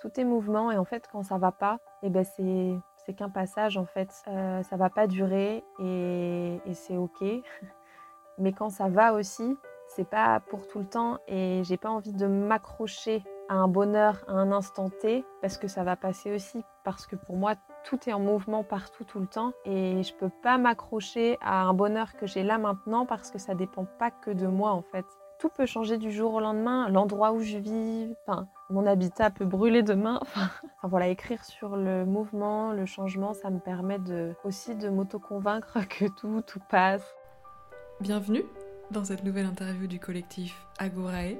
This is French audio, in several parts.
tout est mouvement et en fait quand ça va pas, et eh ben c'est c'est qu'un passage en fait. Euh, ça va pas durer et, et c'est ok. Mais quand ça va aussi, c'est pas pour tout le temps et j'ai pas envie de m'accrocher à un bonheur à un instant T parce que ça va passer aussi parce que pour moi tout est en mouvement partout tout le temps et je peux pas m'accrocher à un bonheur que j'ai là maintenant parce que ça dépend pas que de moi en fait. Tout peut changer du jour au lendemain, l'endroit où je vis, mon habitat peut brûler demain. Enfin, voilà, écrire sur le mouvement, le changement, ça me permet de, aussi de m'auto-convaincre que tout, tout passe. Bienvenue dans cette nouvelle interview du collectif Agorae,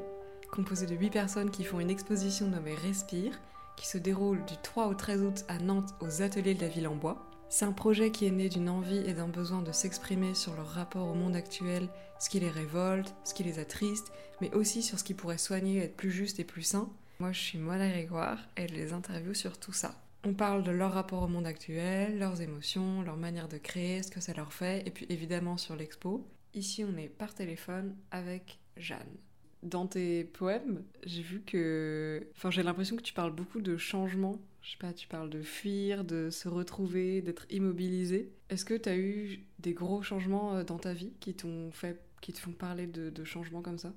composé de 8 personnes qui font une exposition nommée Respire, qui se déroule du 3 au 13 août à Nantes aux ateliers de la ville en bois. C'est un projet qui est né d'une envie et d'un besoin de s'exprimer sur leur rapport au monde actuel, ce qui les révolte, ce qui les attriste, mais aussi sur ce qui pourrait soigner, être plus juste et plus sain. Moi, je suis Moana Grégoire et je les interview sur tout ça. On parle de leur rapport au monde actuel, leurs émotions, leur manière de créer, ce que ça leur fait, et puis évidemment sur l'expo. Ici, on est par téléphone avec Jeanne. Dans tes poèmes, j'ai vu que. Enfin, j'ai l'impression que tu parles beaucoup de changement. Je sais pas, tu parles de fuir, de se retrouver, d'être immobilisé. Est-ce que tu as eu des gros changements euh, dans ta vie qui t'ont fait, qui te font parler de, changements comme ça?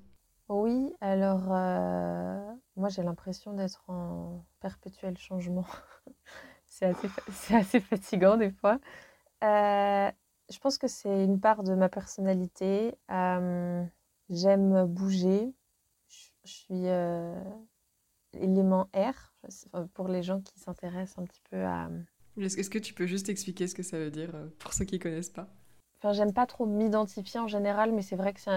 Oui, alors euh, moi j'ai l'impression d'être en perpétuel changement. c'est assez, fatigant des fois. Euh, je pense que c'est une part de ma personnalité. J'aime bouger. Je, suis euh, élément R, pour les gens qui s'intéressent un petit peu à... Est-ce que tu peux juste expliquer ce que ça veut dire euh, pour ceux qui ne connaissent pas? Enfin, j'aime pas trop m'identifier en général, mais c'est vrai qu'il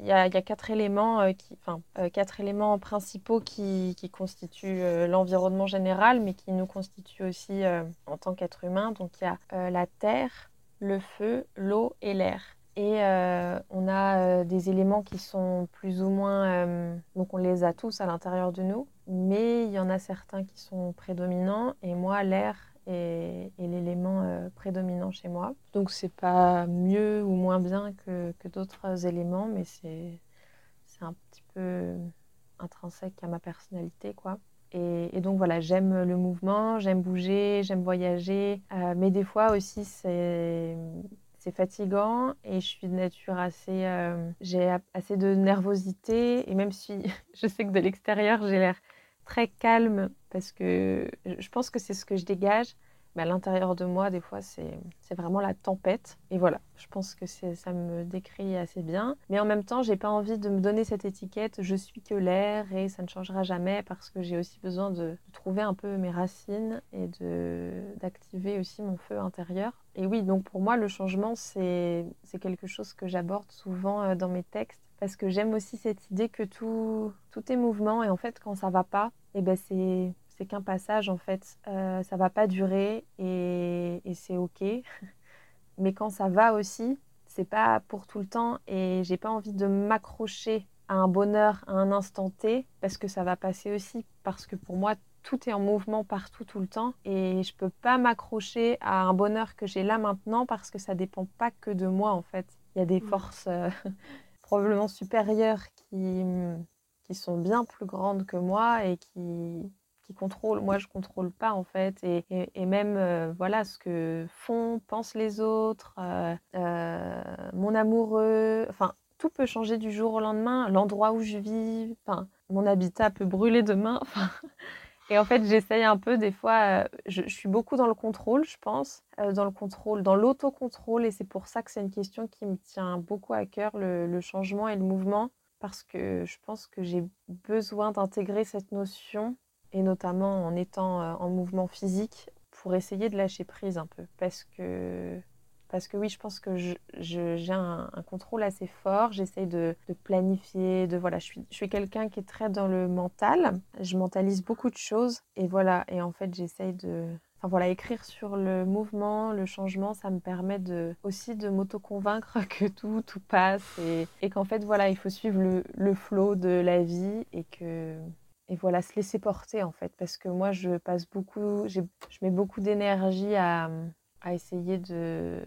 y, a, y a quatre éléments, qui, enfin, quatre éléments principaux qui, qui constituent l'environnement général, mais qui nous constituent aussi en tant qu'être humain. Donc il y a la terre, le feu, l'eau et l'air. Et euh, on a euh, des éléments qui sont plus ou moins... Euh, donc on les a tous à l'intérieur de nous, mais il y en a certains qui sont prédominants. Et moi, l'air est, l'élément prédominant chez moi. Donc c'est pas mieux ou moins bien que, d'autres éléments, mais c'est un petit peu intrinsèque à ma personnalité, quoi. Et, donc voilà, j'aime le mouvement, j'aime bouger, j'aime voyager, mais des fois aussi c'est fatigant et je suis de nature assez, euh, j'ai assez de nervosité et même si je sais que de l'extérieur j'ai l'air très calme parce que je pense que c'est ce que je dégage, à l'intérieur de moi, des fois, c'est vraiment la tempête. Et voilà, je pense que ça me décrit assez bien. Mais en même temps, j'ai pas envie de me donner cette étiquette je suis que l'air et ça ne changera jamais parce que j'ai aussi besoin de, trouver un peu mes racines et d'activer aussi mon feu intérieur. Et oui, donc pour moi, le changement, c'est quelque chose que j'aborde souvent euh, dans mes textes parce que j'aime aussi cette idée que tout, tout est mouvement et en fait, quand ça va pas, et eh ben c'est c'est qu'un passage en fait. Euh, ça va pas durer et, c'est ok. Mais quand ça va aussi, c'est pas pour tout le temps et j'ai pas envie de m'accrocher à un bonheur à un instant T parce que ça va passer aussi. Parce que pour moi, tout est en mouvement partout tout le temps et je peux pas m'accrocher à un bonheur que j'ai là maintenant parce que ça dépend pas que de moi en fait. Il y a des mmh. forces euh, probablement supérieures qui, qui sont bien plus grandes que moi et qui, qui contrôle. Moi, je contrôle pas en fait, et, et, même euh, voilà ce que font, pensent les autres, euh, euh, mon amoureux. Enfin, tout peut changer du jour au lendemain. L'endroit où je vis, enfin, mon habitat peut brûler demain. Et en fait, j'essaye un peu, des fois, je, suis beaucoup dans le contrôle, je pense, dans le contrôle, dans l'autocontrôle, et c'est pour ça que c'est une question qui me tient beaucoup à cœur, le, le changement et le mouvement, parce que je pense que j'ai besoin d'intégrer cette notion et notamment en étant euh, en mouvement physique pour essayer de lâcher prise un peu. Parce que, parce que oui, je pense que j'ai un, contrôle assez fort, j'essaye de, de, planifier, de voilà, je suis, je suis quelqu'un qui est très dans le mental, je mentalise beaucoup de choses. Et voilà, et en fait j'essaye de... Enfin voilà, écrire sur le mouvement, le changement, ça me permet de, aussi de m'auto-convaincre que tout, tout passe. Et, et qu'en fait voilà, il faut suivre le, le flot de la vie et que et voilà, se laisser porter en fait. Parce que moi, je passe beaucoup, je mets beaucoup d'énergie à, à, essayer de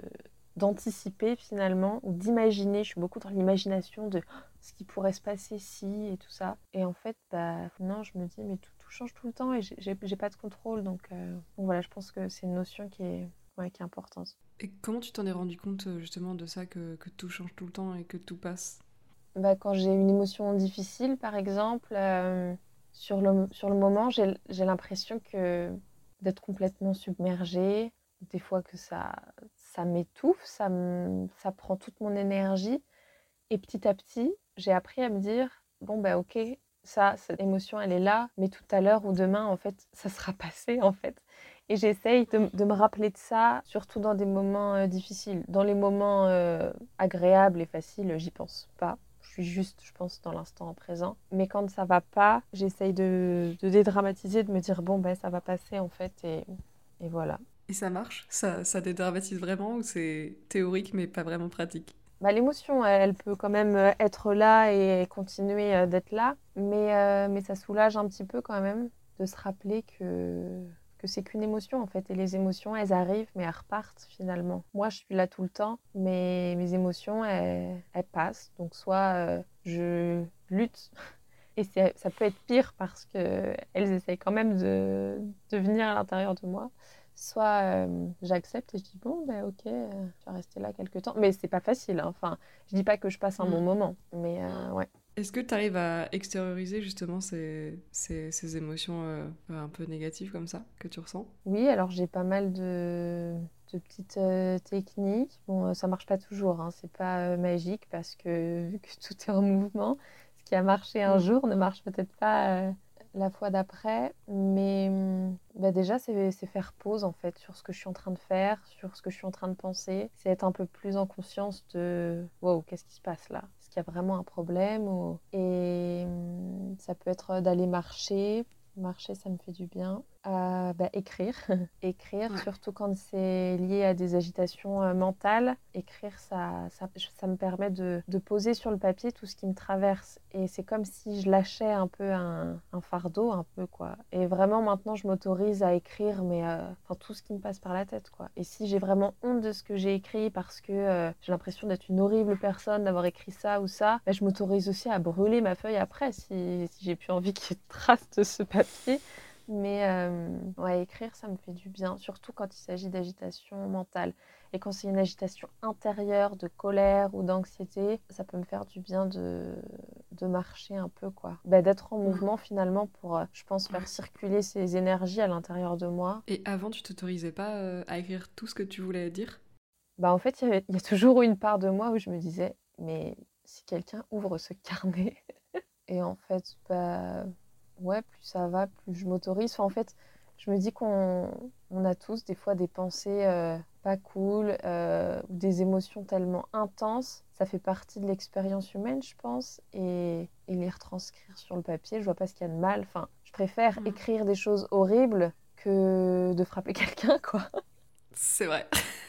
d'anticiper finalement ou d'imaginer. Je suis beaucoup dans l'imagination de ce qui pourrait se passer si et tout ça. Et en fait, bah, non, je me dis, mais tout, tout change tout le temps et j'ai pas de contrôle. Donc, voilà, je pense que c'est une notion qui est, qui est importante. Et comment tu t'en es rendu compte justement de ça, que, que, tout change tout le temps et que tout passe? Bah, Quand j'ai une émotion difficile, par exemple, sur, le, sur le moment, j'ai l'impression que d'être complètement submergée, des fois que ça, ça m'étouffe, ça, ça prend toute mon énergie. Et petit à petit, j'ai appris à me dire, bon, ben ok, ça, cette émotion, elle est là, mais tout à l'heure ou demain, en fait, ça sera passé, en fait. Et j'essaye de, de, me rappeler de ça, surtout dans des moments euh, difficiles. Dans les moments euh, agréables et faciles, j'y pense pas. Je suis juste, je pense, dans l'instant présent. Mais quand ça va pas, j'essaye de, de, dédramatiser, de me dire, bon, ben ça va passer, en fait, et, et voilà. Et ça marche? Ça, ça dédramatise vraiment ou c'est théorique mais pas vraiment pratique? Bah, L'émotion, elle peut quand même euh, être là et continuer euh, d'être là, mais, euh, mais ça soulage un petit peu quand même de se rappeler que, que c'est qu'une émotion en fait. Et les émotions, elles arrivent, mais elles repartent finalement. Moi, je suis là tout le temps, mais mes émotions, elles, passent. Donc soit je lutte. Et ça peut être pire parce qu'elles essayent quand même de, de venir à l'intérieur de moi soit euh, j'accepte et je dis bon ben ok euh, je vais rester là quelques temps mais c'est pas facile hein. enfin je dis pas que je passe un bon mm. moment mais euh, ouais est-ce que tu arrives à extérioriser justement ces, ces, ces émotions un peu négatives comme ça que tu ressens? Oui alors j'ai pas mal de, de petites techniques bon ça marche pas toujours hein. c'est pas magique parce que vu que tout est en mouvement ce qui a marché un mm. jour ne marche peut-être pas la fois d'après, mais bah déjà c'est faire pause en fait sur ce que je suis en train de faire, sur ce que je suis en train de penser, c'est être un peu plus en conscience de wow qu'est-ce qui se passe là, est-ce qu'il y a vraiment un problème et ça peut être d'aller marcher, marcher ça me fait du bien, à bah, écrire. écrire, surtout quand c'est lié à des agitations euh, mentales. Écrire, ça, ça, ça me permet de, de, poser sur le papier tout ce qui me traverse. Et c'est comme si je lâchais un peu un, un, fardeau, un peu, quoi. Et vraiment, maintenant, je m'autorise à écrire, mais euh, enfin, tout ce qui me passe par la tête, quoi. Et si j'ai vraiment honte de ce que j'ai écrit parce que euh, j'ai l'impression d'être une horrible personne, d'avoir écrit ça ou ça, bah, je m'autorise aussi à brûler ma feuille après si, si j'ai plus envie qu'il y ait de traces de ce papier. Mais euh, ouais, écrire, ça me fait du bien, surtout quand il s'agit d'agitation mentale. Et quand c'est une agitation intérieure, de colère ou d'anxiété, ça peut me faire du bien de, de marcher un peu, quoi. Bah, D'être en mouvement finalement pour, euh, je pense, faire circuler ces énergies à l'intérieur de moi. Et avant, tu t'autorisais pas euh, à écrire tout ce que tu voulais dire? Bah en fait, il y, y, a toujours une part de moi où je me disais, mais si quelqu'un ouvre ce carnet, et en fait, bah ouais, plus ça va, plus je m'autorise. en fait, je me dis qu'on on a tous des fois des pensées euh, pas cool euh, ou des émotions tellement intenses. Ça fait partie de l'expérience humaine, je pense. Et, et, les retranscrire sur le papier, je vois pas ce qu'il y a de mal. Enfin, je préfère mmh. écrire des choses horribles que de frapper quelqu'un, quoi. C'est vrai.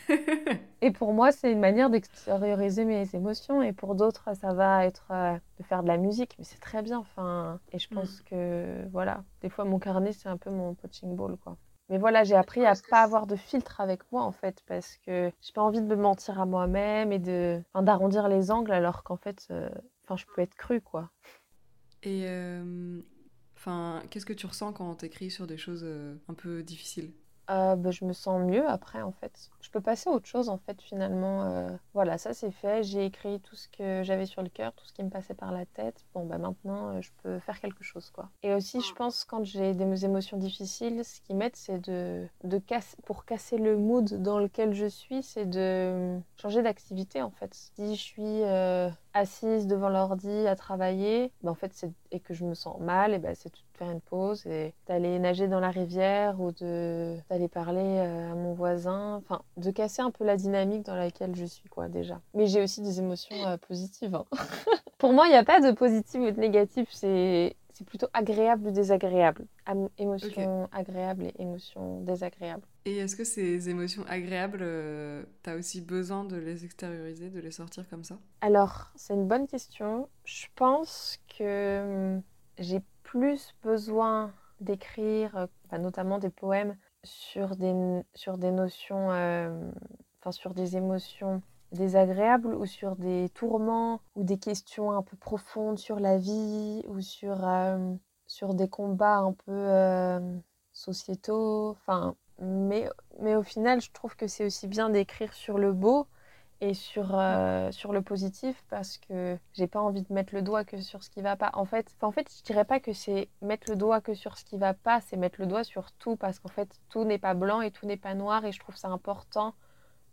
et pour moi, c'est une manière d'extérioriser mes émotions. Et pour d'autres, ça va être euh, de faire de la musique. Mais c'est très bien. Enfin, et je pense mm. que, voilà, des fois, mon carnet, c'est un peu mon punching ball, quoi. Mais voilà, j'ai appris à pas avoir de filtre avec moi, en fait, parce que j'ai pas envie de me mentir à moi-même et de, d'arrondir les angles, alors qu'en fait, euh, enfin, je peux être crue, quoi. Et, euh, enfin, qu'est-ce que tu ressens quand tu écris sur des choses un peu difficiles? Euh, bah, je me sens mieux après en fait. Je peux passer à autre chose en fait finalement. Euh, voilà, ça c'est fait. J'ai écrit tout ce que j'avais sur le cœur, tout ce qui me passait par la tête. Bon bah maintenant euh, je peux faire quelque chose quoi. Et aussi je pense quand j'ai des émotions difficiles, ce qui m'aide c'est de, de casser, pour casser le mood dans lequel je suis, c'est de changer d'activité en fait. Si je suis assise devant l'ordi à travailler, bah, en fait, et que je me sens mal, et bah, c'est de faire une pause et d'aller nager dans la rivière ou d'aller parler euh, à mon voisin, enfin, de casser un peu la dynamique dans laquelle je suis, quoi, déjà. Mais j'ai aussi des émotions euh, positives. Hein. Pour moi, il n'y a pas de positif ou de négatif, c'est c'est plutôt agréable ou désagréable? Émotions agréables et émotions désagréables. Et est-ce que ces émotions agréables, euh, tu as aussi besoin de les extérioriser, de les sortir comme ça? Alors, c'est une bonne question. Je pense que hum, j'ai plus besoin d'écrire, euh, notamment des poèmes, sur des, sur des notions, euh, enfin sur des émotions désagréables ou sur des tourments ou des questions un peu profondes sur la vie ou sur, euh, sur des combats un peu sociétaux. Enfin, mais, mais au final, je trouve que c'est aussi bien d'écrire sur le beau et sur, euh, sur le positif parce que j'ai pas envie de mettre le doigt que sur ce qui va pas. En fait, en fait je dirais pas que c'est mettre le doigt que sur ce qui va pas, c'est mettre le doigt sur tout parce qu'en fait, tout n'est pas blanc et tout n'est pas noir et je trouve ça important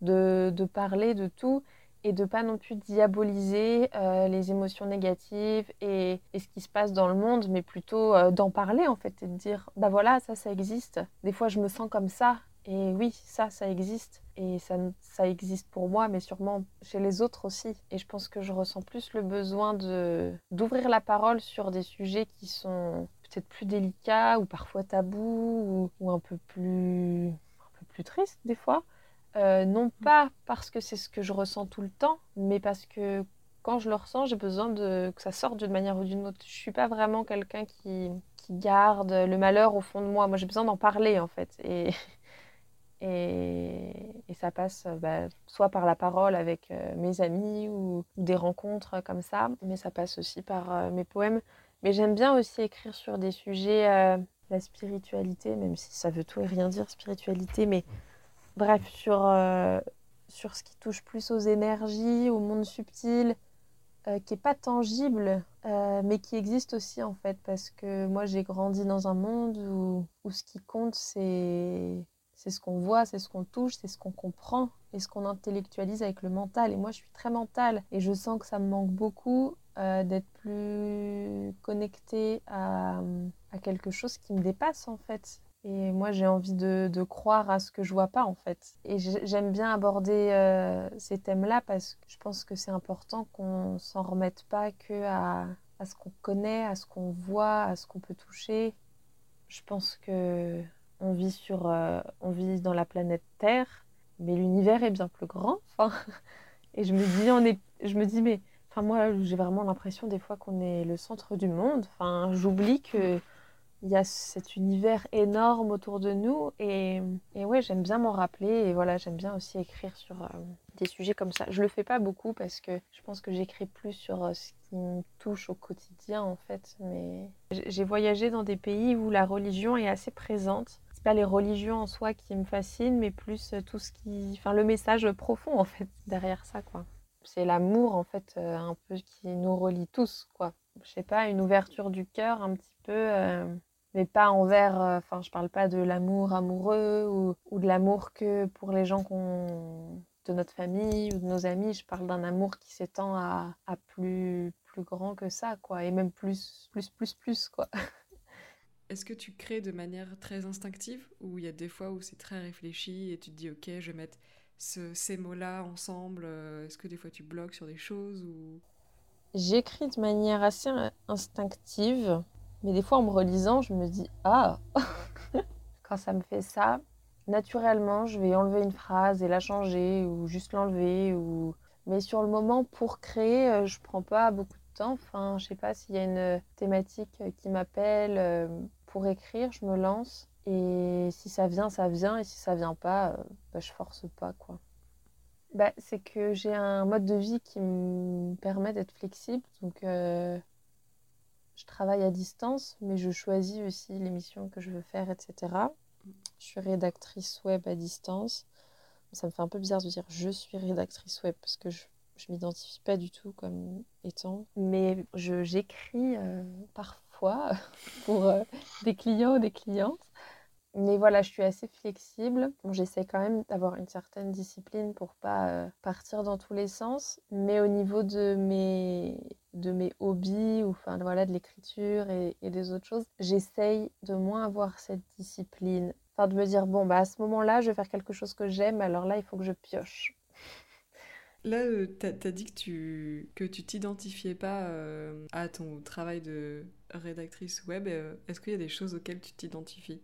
de, parler de tout et de pas non plus diaboliser euh, les émotions négatives et, et, ce qui se passe dans le monde, mais plutôt euh, d'en parler en fait et de dire bah voilà ça ça existe. Des fois je me sens comme ça et oui ça ça existe et ça, ça existe pour moi mais sûrement chez les autres aussi. Et je pense que je ressens plus le besoin de d'ouvrir la parole sur des sujets qui sont peut-être plus délicats ou parfois tabous ou, ou un peu plus un peu plus tristes des fois euh, non mm. pas parce que c'est ce que je ressens tout le temps, mais parce que quand je le ressens, j'ai besoin de, que ça sorte d'une manière ou d'une autre. Je suis pas vraiment quelqu'un qui, qui, garde le malheur au fond de moi. Moi, j'ai besoin d'en parler, en fait. Et, et, et ça passe bah, soit par la parole avec euh, mes amis ou, des rencontres comme ça, mais ça passe aussi par euh, mes poèmes. Mais j'aime bien aussi écrire sur des sujets, la spiritualité, même si ça veut tout et rien dire, spiritualité, mais bref, sur, euh, sur ce qui touche plus aux énergies, au monde subtil, euh, qui n'est pas tangible, euh, mais qui existe aussi en fait, parce que moi j'ai grandi dans un monde où, où ce qui compte c'est ce qu'on voit, c'est ce qu'on touche, c'est ce qu'on comprend et ce qu'on intellectualise avec le mental. Et moi, je suis très mentale et je sens que ça me manque beaucoup d'être plus connectée à, à, quelque chose qui me dépasse en fait. Et moi, j'ai envie de, croire à ce que je vois pas, en fait. Et j'aime bien aborder euh, ces thèmes-là parce que je pense que c'est important qu'on s'en remette pas que à, à ce qu'on connaît, à ce qu'on voit, à ce qu'on peut toucher. Je pense que on vit sur, euh, on vit dans la planète Terre, mais l'univers est bien plus grand. Enfin, et je me dis, on est, je me dis, mais, enfin moi, j'ai vraiment l'impression des fois qu'on est le centre du monde. Enfin, j'oublie que il y a cet univers énorme autour de nous et, et ouais j'aime bien m'en rappeler et voilà j'aime bien aussi écrire sur euh, des sujets comme ça. Je le fais pas beaucoup parce que je pense que j'écris plus sur euh, ce qui me touche au quotidien en fait mais j'ai voyagé dans des pays où la religion est assez présente. C'est pas les religions en soi qui me fascinent mais plus euh, tout ce qui enfin le message profond en fait derrière ça quoi. C'est l'amour en fait un peu qui nous relie tous quoi. Je sais pas une ouverture du cœur un petit peu mais pas envers, euh, enfin je parle pas de l'amour amoureux ou, ou de l'amour que pour les gens qu'on de notre famille ou de nos amis, je parle d'un amour qui s'étend à, à, plus, plus grand que ça, quoi, et même plus, plus, plus, plus, quoi. Est-ce que tu crées de manière très instinctive ou il y a des fois où c'est très réfléchi et tu te dis ok, je vais mettre ce, ces mots-là ensemble euh, Est-ce que des fois tu bloques sur des choses ou... J'écris de manière assez instinctive. Mais des fois, en me relisant, je me dis Ah Quand ça me fait ça, naturellement, je vais enlever une phrase et la changer ou juste l'enlever. Ou... Mais sur le moment, pour créer, euh, je prends pas beaucoup de temps. Enfin, je sais pas s'il y a une thématique qui m'appelle euh, pour écrire, je me lance. Et si ça vient, ça vient. Et si ça vient pas, euh, bah, je force pas, quoi. Bah, c'est que j'ai un mode de vie qui me permet d'être flexible. Donc, je travaille à distance, mais je choisis aussi l'émission que je veux faire, etc. Je suis rédactrice web à distance. Ça me fait un peu bizarre de dire je suis rédactrice web parce que je ne m'identifie pas du tout comme étant. Mais j'écris euh, parfois pour euh, des clients ou des clientes. Mais voilà, je suis assez flexible. J'essaie quand même d'avoir une certaine discipline pour pas euh, partir dans tous les sens. Mais au niveau de mes, de mes hobbies, ou enfin voilà, de l'écriture et, des autres choses, j'essaye de moins avoir cette discipline. Enfin, de me dire, bon, bah à ce moment-là, je vais faire quelque chose que j'aime, alors là, il faut que je pioche. Là, euh, tu as, dit que tu que tu t'identifiais pas euh, à ton travail de rédactrice web. Est-ce qu'il y a des choses auxquelles tu t'identifies?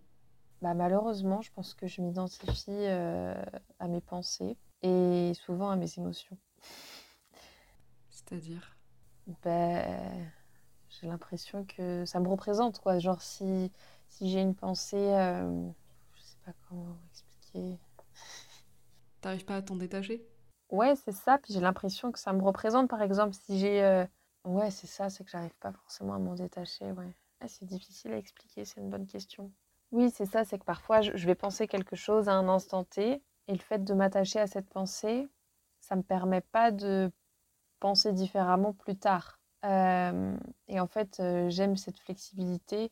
Bah, malheureusement, je pense que je m'identifie euh, à mes pensées et souvent à mes émotions. C'est-à-dire? Ben, J'ai l'impression que ça me représente. quoi. Genre, si, si j'ai une pensée, euh, je sais pas comment expliquer. T'arrives pas à t'en détacher? Ouais, c'est ça. Puis j'ai l'impression que ça me représente. Par exemple, si j'ai. Euh... Ouais, c'est ça, c'est que j'arrive pas forcément à m'en détacher. Ouais. ah, C'est difficile à expliquer, c'est une bonne question. Oui, c'est ça, c'est que parfois je vais penser quelque chose à un instant T et le fait de m'attacher à cette pensée, ça ne me permet pas de penser différemment plus tard. Euh, et en fait, euh, j'aime cette flexibilité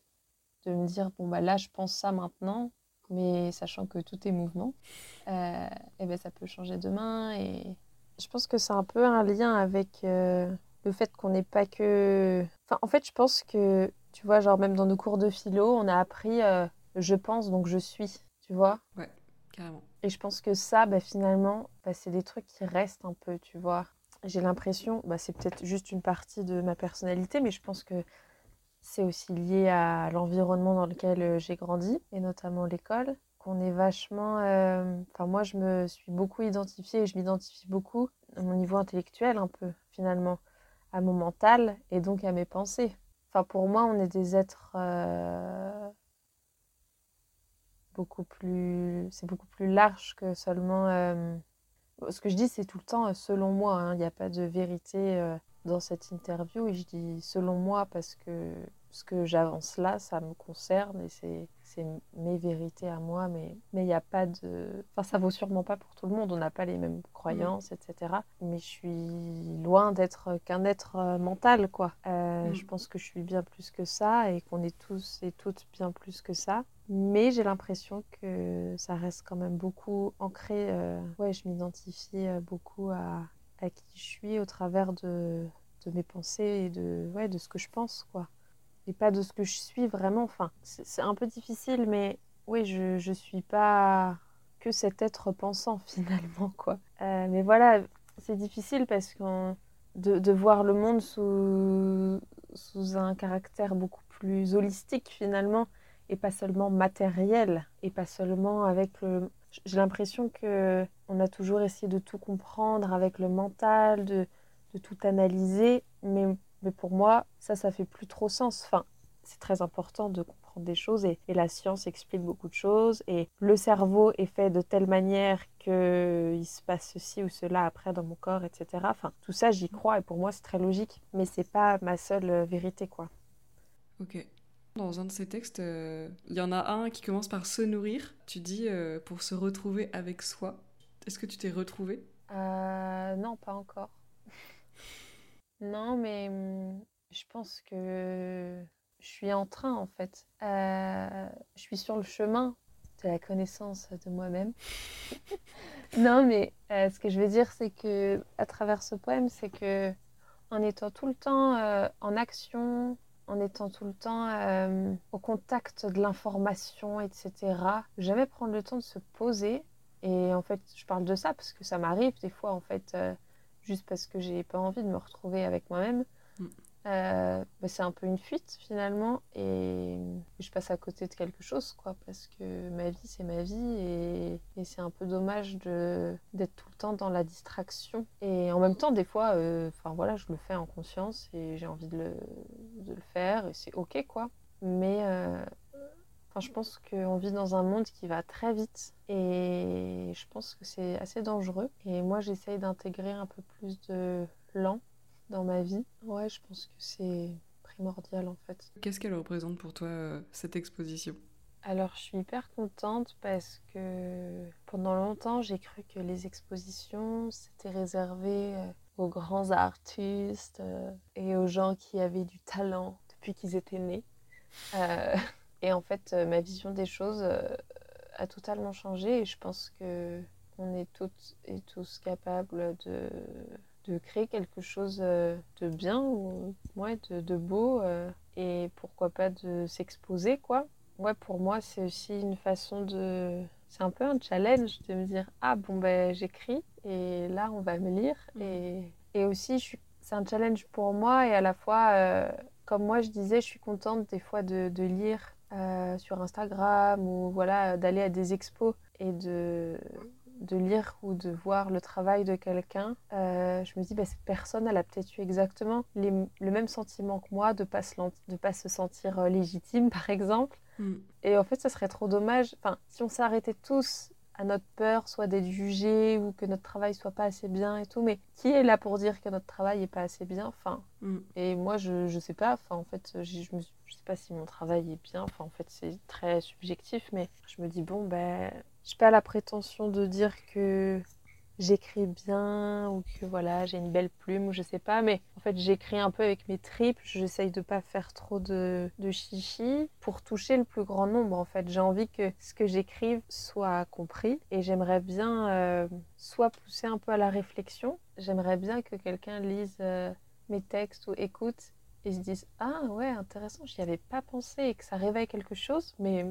de me dire, bon, bah là, je pense ça maintenant, mais sachant que tout est mouvement, euh, et ben, ça peut changer demain. Et je pense que c'est un peu un lien avec le fait qu'on n'est pas que... Enfin, en fait, je pense que, tu vois, genre même dans nos cours de philo, on a appris je pense, donc je suis, tu vois Ouais, carrément. Et je pense que ça, bah, finalement, bah, c'est des trucs qui restent un peu, tu vois. J'ai l'impression, bah, c'est peut-être juste une partie de ma personnalité, mais je pense que c'est aussi lié à l'environnement dans lequel euh, j'ai grandi, et notamment l'école, qu'on est vachement... Euh, enfin, moi, je me suis beaucoup identifiée, et je m'identifie beaucoup à mon niveau intellectuel, un peu, finalement, à mon mental, et donc à mes pensées. Enfin, pour moi, on est des êtres... Euh, beaucoup plus, c'est beaucoup plus large que seulement. Euh, ce que je dis, c'est tout le temps euh, selon moi. Hein. Il n'y a pas de vérité euh, dans cette interview. Et je dis selon moi parce que ce que j'avance là, ça me concerne et c'est c'est mes vérités à moi, mais il n'y a pas de... Enfin, ça vaut sûrement pas pour tout le monde, on n'a pas les mêmes croyances, etc. Mais je suis loin d'être qu'un être mental, quoi. Euh, mm. Je pense que je suis bien plus que ça et qu'on est tous et toutes bien plus que ça. Mais j'ai l'impression que ça reste quand même beaucoup ancré. Euh, ouais, je m'identifie beaucoup à, à qui je suis au travers de, de mes pensées et de, ouais, de ce que je pense, quoi et pas de ce que je suis vraiment. Enfin, c'est un peu difficile, mais oui, je ne suis pas que cet être pensant finalement, quoi. Euh, mais voilà, c'est difficile parce que de, de, voir le monde sous, sous un caractère beaucoup plus holistique finalement, et pas seulement matériel, et pas seulement avec le... J'ai l'impression que on a toujours essayé de tout comprendre avec le mental, de, de tout analyser, mais mais pour moi, ça, ça fait plus trop sens. Enfin, c'est très important de comprendre des choses et, la science explique beaucoup de choses et le cerveau est fait de telle manière qu'il se passe ceci ou cela après dans mon corps, etc. Enfin, tout ça, j'y crois et pour moi, c'est très logique, mais c'est pas ma seule euh, vérité, quoi. Ok. Dans un de ces textes, euh, il y en a un qui commence par se nourrir. Tu dis euh, pour se retrouver avec soi. Est-ce que tu t'es retrouvée? Non, pas encore. Non, mais mmh, je pense que je suis en train, en fait. Euh, je suis sur le chemin de la connaissance de moi-même. non, mais euh, ce que je veux dire, c'est que à travers ce poème, c'est que en étant tout le temps euh, en action, en étant tout le temps au contact de l'information, etc., jamais prendre le temps de se poser. Et en fait, je parle de ça parce que ça m'arrive des fois, en fait juste parce que j'ai pas envie de me retrouver avec moi-même. Mm. Euh, bah, c'est un peu une fuite finalement et je passe à côté de quelque chose quoi parce que ma vie c'est ma vie et, c'est un peu dommage d'être tout le temps dans la distraction et en même temps des fois euh, enfin voilà je le fais en conscience et j'ai envie de le, faire et c'est ok quoi mais euh, je pense qu'on vit dans un monde qui va très vite et je pense que c'est assez dangereux. Et moi, j'essaye d'intégrer un peu plus de lent dans ma vie. Ouais, je pense que c'est primordial en fait. Qu'est-ce qu'elle représente pour toi, euh, cette exposition? Alors, je suis hyper contente parce que pendant longtemps, j'ai cru que les expositions, c'était réservé euh, aux grands artistes euh, et aux gens qui avaient du talent depuis qu'ils étaient nés. Et en fait, ma vision des choses a totalement changé et je pense que on est toutes et tous capables de, de créer quelque chose euh, de bien ou ouais, de, de beau et pourquoi pas de s'exposer quoi. Ouais, pour moi, c'est aussi une façon de. C'est un peu un challenge de me dire Ah bon, ben j'écris et là on va me lire. Mmh. Et, et aussi, suis... c'est un challenge pour moi et à la fois, comme moi je disais, je suis contente des fois de, de lire euh, sur Instagram ou voilà, d'aller à des expos et de, de lire ou de voir le travail de quelqu'un, euh, je me dis, bah, cette personne, elle a peut-être eu exactement le même sentiment que moi de ne pas, se, de pas se sentir euh, légitime, par exemple. Mm. Et en fait, ce serait trop dommage. Enfin, si on s'arrêtait tous à notre peur, soit d'être jugé ou que notre travail soit pas assez bien et tout. Mais qui est là pour dire que notre travail est pas assez bien Enfin, Mm. et moi je je sais pas. Enfin, en fait, je, je me suis- je sais pas si mon travail est bien. Enfin, en fait, c'est très subjectif, mais je me dis bon ben, j'ai pas la prétention de dire que j'écris bien ou que voilà j'ai une belle plume ou je sais pas mais en fait j'écris un peu avec mes tripes j'essaye de pas faire trop de, de chichi pour toucher le plus grand nombre en fait. J'ai envie que ce que j'écrive soit compris et j'aimerais bien euh, soit pousser un peu à la réflexion. J'aimerais bien que quelqu'un lise euh, mes textes ou écoute et se dise ah ouais intéressant j'y avais pas pensé et que ça réveille quelque chose mais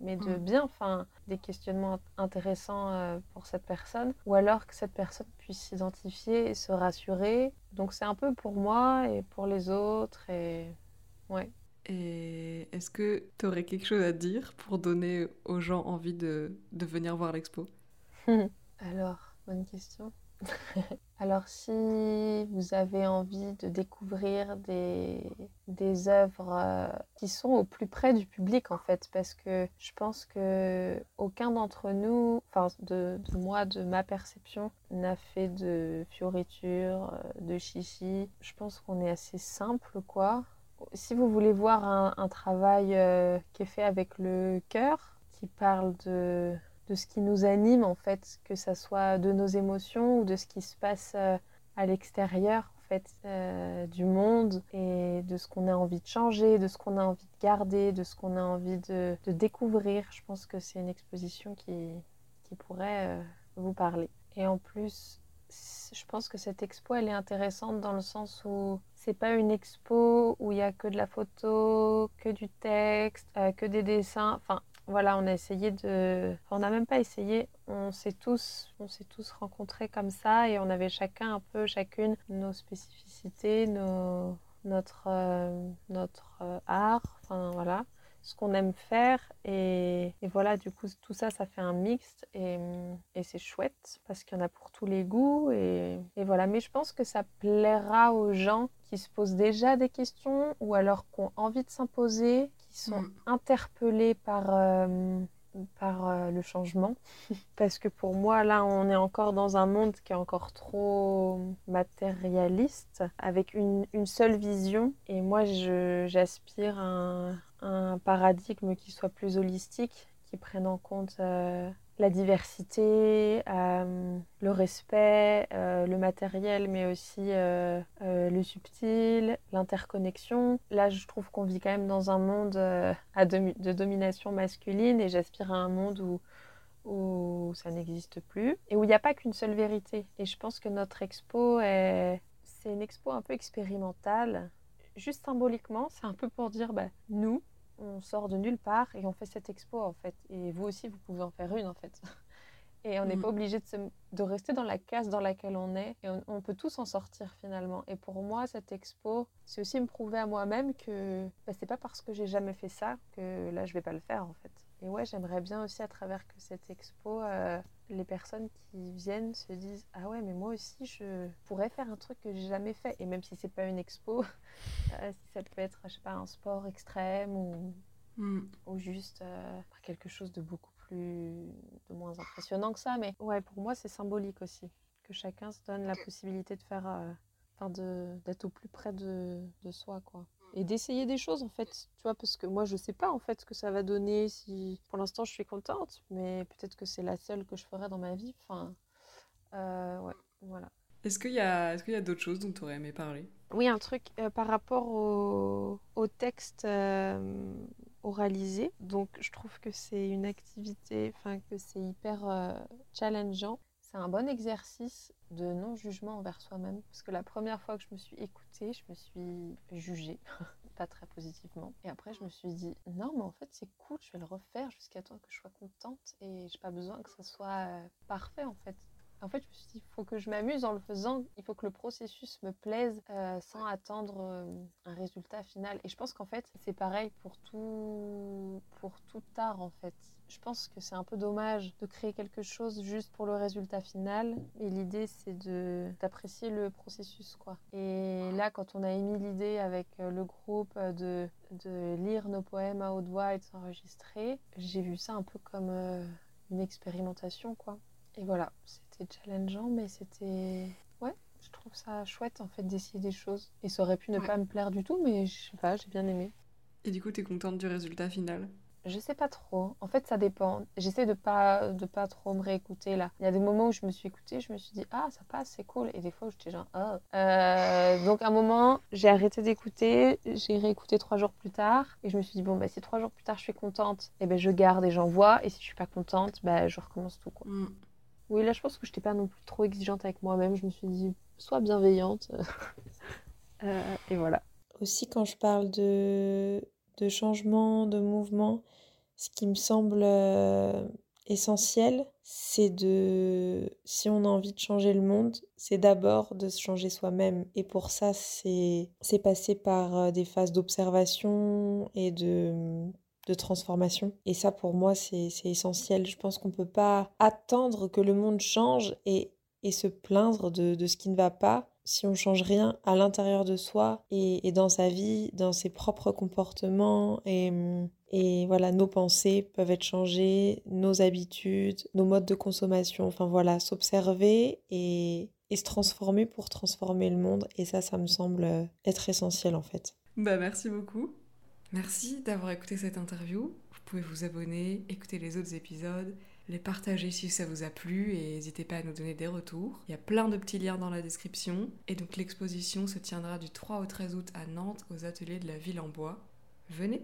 mais de Mm. bien, enfin, des questionnements int- intéressants euh, pour cette personne, ou alors que cette personne puisse s'identifier et se rassurer. Donc c'est un peu pour moi et pour les autres, et ouais. Et est-ce que tu aurais quelque chose à dire pour donner aux gens envie de, de venir voir l'expo? Alors, bonne question. Alors, si vous avez envie de découvrir des, des œuvres euh, qui sont au plus près du public, en fait, parce que je pense que aucun d'entre nous, enfin, de, de moi, de ma perception, n'a fait de fioritures, euh, de chichi. Je pense qu'on est assez simple, quoi. Si vous voulez voir un, un travail euh, qui est fait avec le cœur, qui parle de de ce qui nous anime en fait, que ça soit de nos émotions ou de ce qui se passe euh, à l'extérieur en fait euh, du monde et de ce qu'on a envie de changer, de ce qu'on a envie de garder, de ce qu'on a envie de, découvrir. Je pense que c'est une exposition qui, qui pourrait euh, vous parler. Et en plus, je pense que cette expo elle est intéressante dans le sens où c'est pas une expo où il y a que de la photo, que du texte, que des dessins. Enfin, voilà, on a essayé de. on n'a même pas essayé. On s'est tous, on s'est tous rencontrés comme ça et on avait chacun un peu, chacune nos spécificités, nos, notre, euh, notre euh, art. Enfin voilà, ce qu'on aime faire et, et voilà. Du coup, tout ça, ça fait un mix et, et c'est chouette parce qu'il y en a pour tous les goûts et, et voilà. Mais je pense que ça plaira aux gens qui se posent déjà des questions ou alors qui ont envie de s'imposer, qui sont Mm. interpellés par, euh, par euh, le changement. Parce que pour moi, là, on est encore dans un monde qui est encore trop matérialiste, avec une, une seule vision. Et moi, j'aspire à un, un paradigme qui soit plus holistique, qui prenne en compte euh, la diversité, euh, le respect, euh, le matériel, mais aussi euh, le subtil, l'interconnexion. Là, je trouve qu'on vit quand même dans un monde de domination masculine et j'aspire à un monde où, où ça n'existe plus et où il n'y a pas qu'une seule vérité. Et je pense que notre expo, est... c'est une expo un peu expérimentale. Juste symboliquement, c'est un peu pour dire, bah, nous, on sort de nulle part et on fait cette expo en fait. Et vous aussi, vous pouvez en faire une en fait. Et on n'est Mhm. pas obligé de, se- de rester dans la case dans laquelle on est. Et on, on peut tous en sortir finalement. Et pour moi, cette expo, c'est aussi me prouver à moi-même que bah, c'est pas parce que j'ai jamais fait ça que là, je vais pas le faire en fait. Et ouais, j'aimerais bien aussi à travers que cette expo, euh, les personnes qui viennent se disent Ah ouais, mais moi aussi, je pourrais faire un truc que j'ai jamais fait. Et même si c'est pas une expo, euh, si ça peut être, je sais pas, un sport extrême ou Mm. ou juste euh, quelque chose de beaucoup plus de moins impressionnant que ça mais ouais pour moi c'est symbolique aussi que chacun se donne la possibilité de faire euh, enfin de d'être au plus près de, de soi quoi et d'essayer des choses en fait tu vois parce que moi je sais pas en fait ce que ça va donner si pour l'instant je suis contente mais peut-être que c'est la seule que je ferai dans ma vie enfin euh, ouais voilà Est-ce qu'il y a, est-ce qu'il y a d'autres choses dont tu aurais aimé parler? Oui, un truc euh, par rapport au, au texte euh, oralisé. Donc, je trouve que c'est une activité, enfin, que c'est hyper euh, challengeant. C'est un bon exercice de non-jugement envers soi-même. Parce que la première fois que je me suis écoutée, je me suis jugée. pas très positivement. Et après, je me suis dit, non, mais en fait, c'est cool, je vais le refaire jusqu'à temps que je sois contente et j'ai pas besoin que ça soit euh, parfait, en fait. En fait, je me suis dit, il faut que je m'amuse en le faisant, il faut que le processus me plaise euh, sans attendre euh, un résultat final. Et je pense qu'en fait, c'est pareil pour tout, pour tout art, en fait. Je pense que c'est un peu dommage de créer quelque chose juste pour le résultat final. Et l'idée, c'est d'apprécier le processus, quoi. Et là, quand on a émis l'idée avec euh, le groupe de, de lire nos poèmes à haute voix et de s'enregistrer, j'ai vu ça un peu comme... une expérimentation, quoi. Et voilà, c'était challengeant, mais c'était. Ouais, je trouve ça chouette, en fait, d'essayer des choses. Et ça aurait pu ne Ouais. pas me plaire du tout, mais je sais pas, j'ai bien aimé. Et du coup, t'es contente du résultat final? Je sais pas trop. En fait, ça dépend. J'essaie de pas de pas trop me réécouter là. Il y a des moments où je me suis écoutée, je me suis dit ah ça passe, c'est cool. Et des fois où j'étais genre ah. Euh, donc à un moment, j'ai arrêté d'écouter. J'ai réécouté trois jours plus tard et je me suis dit bon bah si trois jours plus tard je suis contente, et ben je garde et j'envoie. Et si je suis pas contente, bah je recommence tout quoi. Mm. Oui là je pense que j'étais pas non plus trop exigeante avec moi-même. Je me suis dit sois bienveillante. Euh, et voilà. Aussi quand je parle de de changement, de mouvement, ce qui me semble euh, essentiel, c'est de, si on a envie de changer le monde, c'est d'abord de se changer soi-même. Et pour ça, c'est c'est passer par euh, des phases d'observation et de, de transformation. Et ça, pour moi, c'est essentiel. Je pense qu'on ne peut pas attendre que le monde change et, et se plaindre de, de ce qui ne va pas si on change rien à l'intérieur de soi et, et dans sa vie, dans ses propres comportements et, et voilà, nos pensées peuvent être changées, nos habitudes, nos modes de consommation, enfin voilà, s'observer et, et se transformer pour transformer le monde. Et ça, ça me semble être essentiel en fait. Bah merci beaucoup. Merci d'avoir écouté cette interview. Vous pouvez vous abonner, écouter les autres épisodes, les partager si ça vous a plu et n'hésitez pas à nous donner des retours. Il y a plein de petits liens dans la description. Et donc l'exposition se tiendra du 3 au 13 août à Nantes aux ateliers de la ville en bois. Venez